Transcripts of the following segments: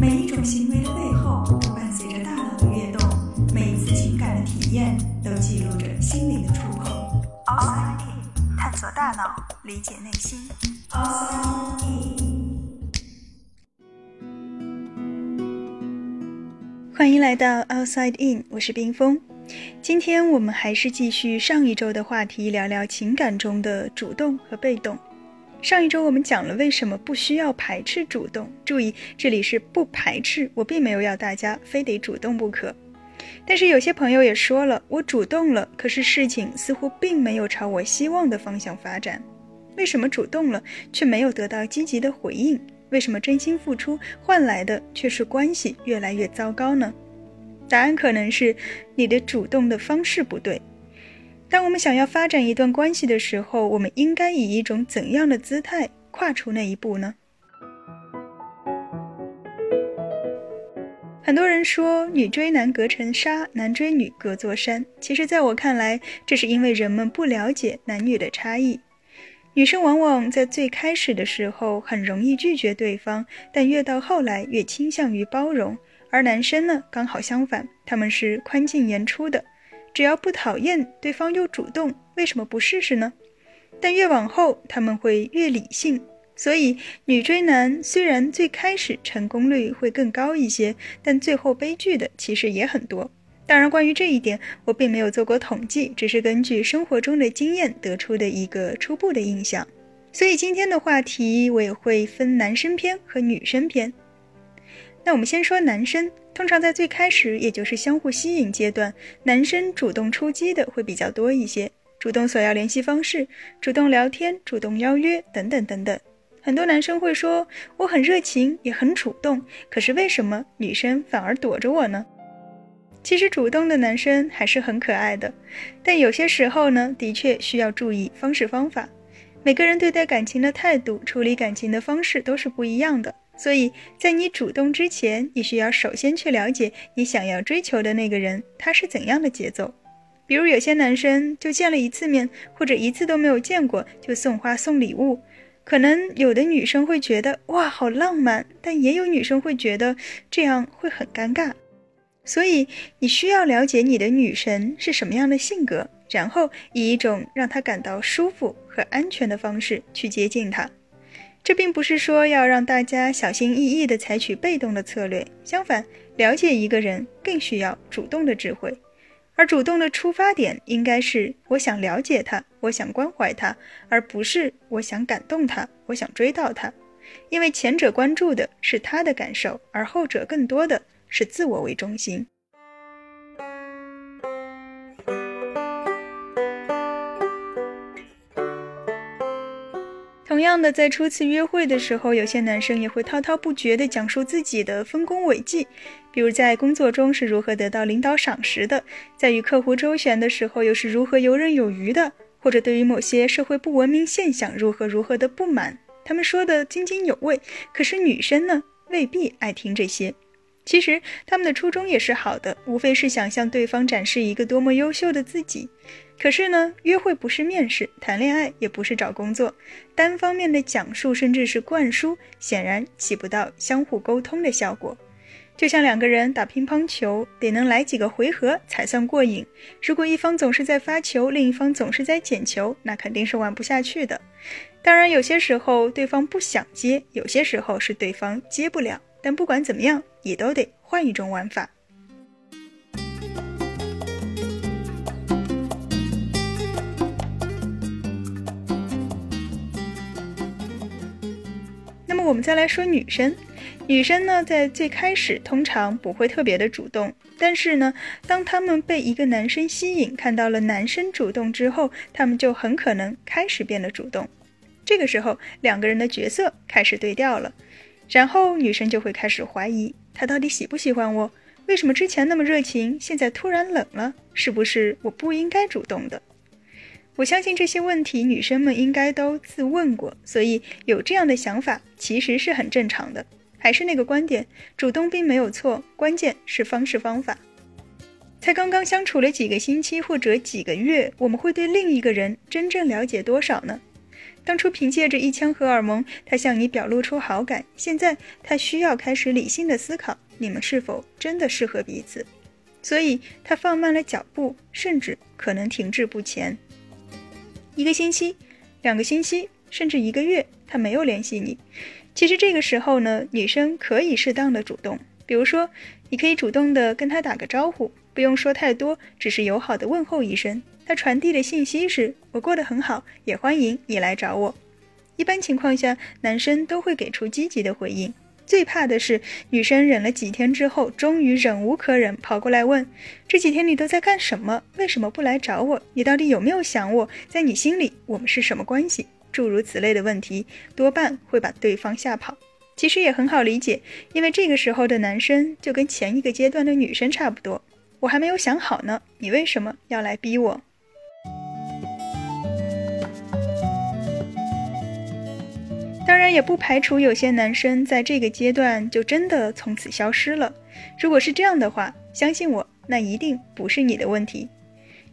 每一种行为的背后都伴随着大脑的跃动，每一次情感的体验都记录着心灵的触碰。Outside In，探索大脑，理解内心。Outside In，欢迎来到 Outside In，我是冰峰。今天我们还是继续上一周的话题，聊聊情感中的主动和被动。上一周我们讲了为什么不需要排斥主动，注意这里是不排斥，我并没有要大家非得主动不可。但是有些朋友也说了，我主动了，可是事情似乎并没有朝我希望的方向发展。为什么主动了却没有得到积极的回应？为什么真心付出换来的却是关系越来越糟糕呢？答案可能是你的主动的方式不对。当我们想要发展一段关系的时候，我们应该以一种怎样的姿态跨出那一步呢？很多人说女追男隔层纱，男追女隔座山。其实，在我看来，这是因为人们不了解男女的差异。女生往往在最开始的时候很容易拒绝对方，但越到后来越倾向于包容；而男生呢，刚好相反，他们是宽进严出的。只要不讨厌对方又主动，为什么不试试呢？但越往后他们会越理性，所以女追男虽然最开始成功率会更高一些，但最后悲剧的其实也很多。当然，关于这一点我并没有做过统计，只是根据生活中的经验得出的一个初步的印象。所以今天的话题我也会分男生篇和女生篇。那我们先说男生。通常在最开始，也就是相互吸引阶段，男生主动出击的会比较多一些，主动索要联系方式，主动聊天，主动邀约，等等等等。很多男生会说我很热情，也很主动，可是为什么女生反而躲着我呢？其实主动的男生还是很可爱的，但有些时候呢，的确需要注意方式方法。每个人对待感情的态度，处理感情的方式都是不一样的。所以在你主动之前，你需要首先去了解你想要追求的那个人他是怎样的节奏。比如有些男生就见了一次面，或者一次都没有见过就送花送礼物，可能有的女生会觉得哇好浪漫，但也有女生会觉得这样会很尴尬。所以你需要了解你的女神是什么样的性格，然后以一种让她感到舒服和安全的方式去接近她。这并不是说要让大家小心翼翼地采取被动的策略，相反，了解一个人更需要主动的智慧，而主动的出发点应该是我想了解他，我想关怀他，而不是我想感动他，我想追到他，因为前者关注的是他的感受，而后者更多的是自我为中心。同样的，在初次约会的时候，有些男生也会滔滔不绝地讲述自己的丰功伟绩，比如在工作中是如何得到领导赏识的，在与客户周旋的时候又是如何游刃有余的，或者对于某些社会不文明现象如何如何的不满，他们说的津津有味。可是女生呢，未必爱听这些。其实他们的初衷也是好的，无非是想向对方展示一个多么优秀的自己。可是呢，约会不是面试，谈恋爱也不是找工作，单方面的讲述甚至是灌输，显然起不到相互沟通的效果。就像两个人打乒乓球，得能来几个回合才算过瘾。如果一方总是在发球，另一方总是在捡球，那肯定是玩不下去的。当然，有些时候对方不想接，有些时候是对方接不了。但不管怎么样，也都得换一种玩法。那么我们再来说女生，女生呢，在最开始通常不会特别的主动，但是呢，当她们被一个男生吸引，看到了男生主动之后，她们就很可能开始变得主动。这个时候，两个人的角色开始对调了，然后女生就会开始怀疑他到底喜不喜欢我，为什么之前那么热情，现在突然冷了，是不是我不应该主动的？我相信这些问题女生们应该都自问过，所以有这样的想法其实是很正常的。还是那个观点，主动并没有错，关键是方式方法。才刚刚相处了几个星期或者几个月，我们会对另一个人真正了解多少呢？当初凭借着一腔荷尔蒙，他向你表露出好感，现在他需要开始理性的思考，你们是否真的适合彼此？所以他放慢了脚步，甚至可能停滞不前。一个星期、两个星期，甚至一个月，他没有联系你。其实这个时候呢，女生可以适当的主动，比如说，你可以主动的跟他打个招呼，不用说太多，只是友好的问候一声。他传递的信息是：我过得很好，也欢迎你来找我。一般情况下，男生都会给出积极的回应。最怕的是女生忍了几天之后，终于忍无可忍，跑过来问：这几天你都在干什么？为什么不来找我？你到底有没有想我？在你心里，我们是什么关系？诸如此类的问题，多半会把对方吓跑。其实也很好理解，因为这个时候的男生就跟前一个阶段的女生差不多。我还没有想好呢，你为什么要来逼我？当然，也不排除有些男生在这个阶段就真的从此消失了。如果是这样的话，相信我，那一定不是你的问题。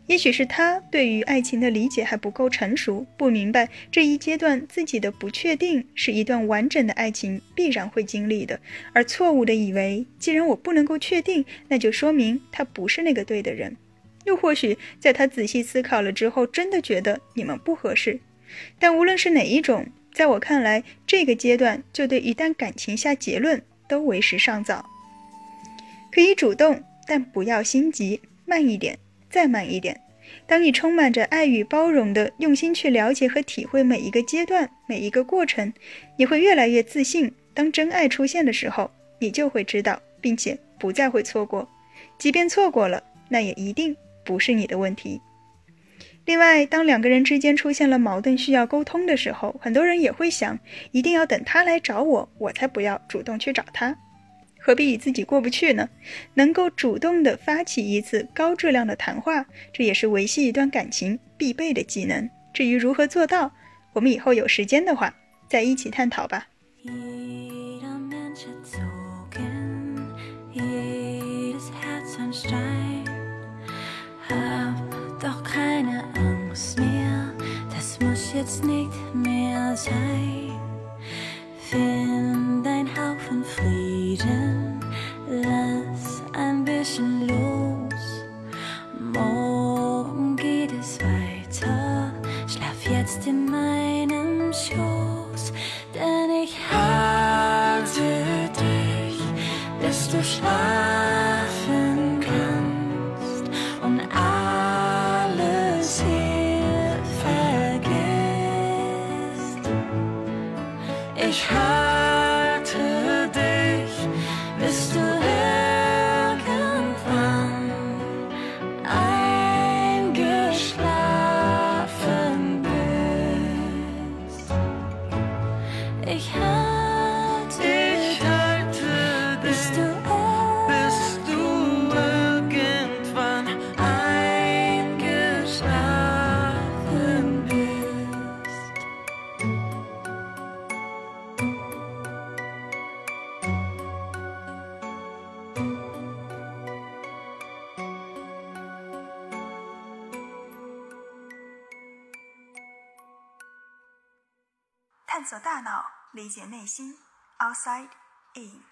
也许是他对于爱情的理解还不够成熟，不明白这一阶段自己的不确定是一段完整的爱情必然会经历的，而错误的以为，既然我不能够确定，那就说明他不是那个对的人。又或许在他仔细思考了之后，真的觉得你们不合适。但无论是哪一种。在我看来，这个阶段就对一段感情下结论都为时尚早。可以主动，但不要心急，慢一点，再慢一点。当你充满着爱与包容的用心去了解和体会每一个阶段、每一个过程，你会越来越自信。当真爱出现的时候，你就会知道，并且不再会错过。即便错过了，那也一定不是你的问题。另外，当两个人之间出现了矛盾需要沟通的时候，很多人也会想，一定要等他来找我，我才不要主动去找他，何必与自己过不去呢？能够主动的发起一次高质量的谈话，这也是维系一段感情必备的技能。至于如何做到，我们以后有时间的话再一起探讨吧。jetzt nicht mehr sein. Schoß, denn ich halte dich, bis du schlafen kannst und alles hier. Ich halte 探索大脑，理解内心。Outside In。